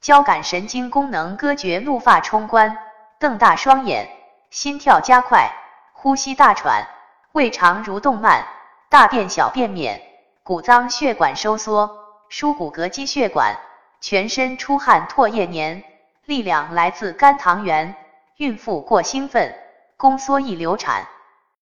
交感神经功能割绝，怒发冲冠，瞪大双眼，心跳加快，呼吸大喘，胃肠蠕动慢，大便小便免，骨脏血管收缩，输骨骼肌血管，全身出汗唾液黏，力量来自肝糖原，孕妇过兴奋，宫缩易流产。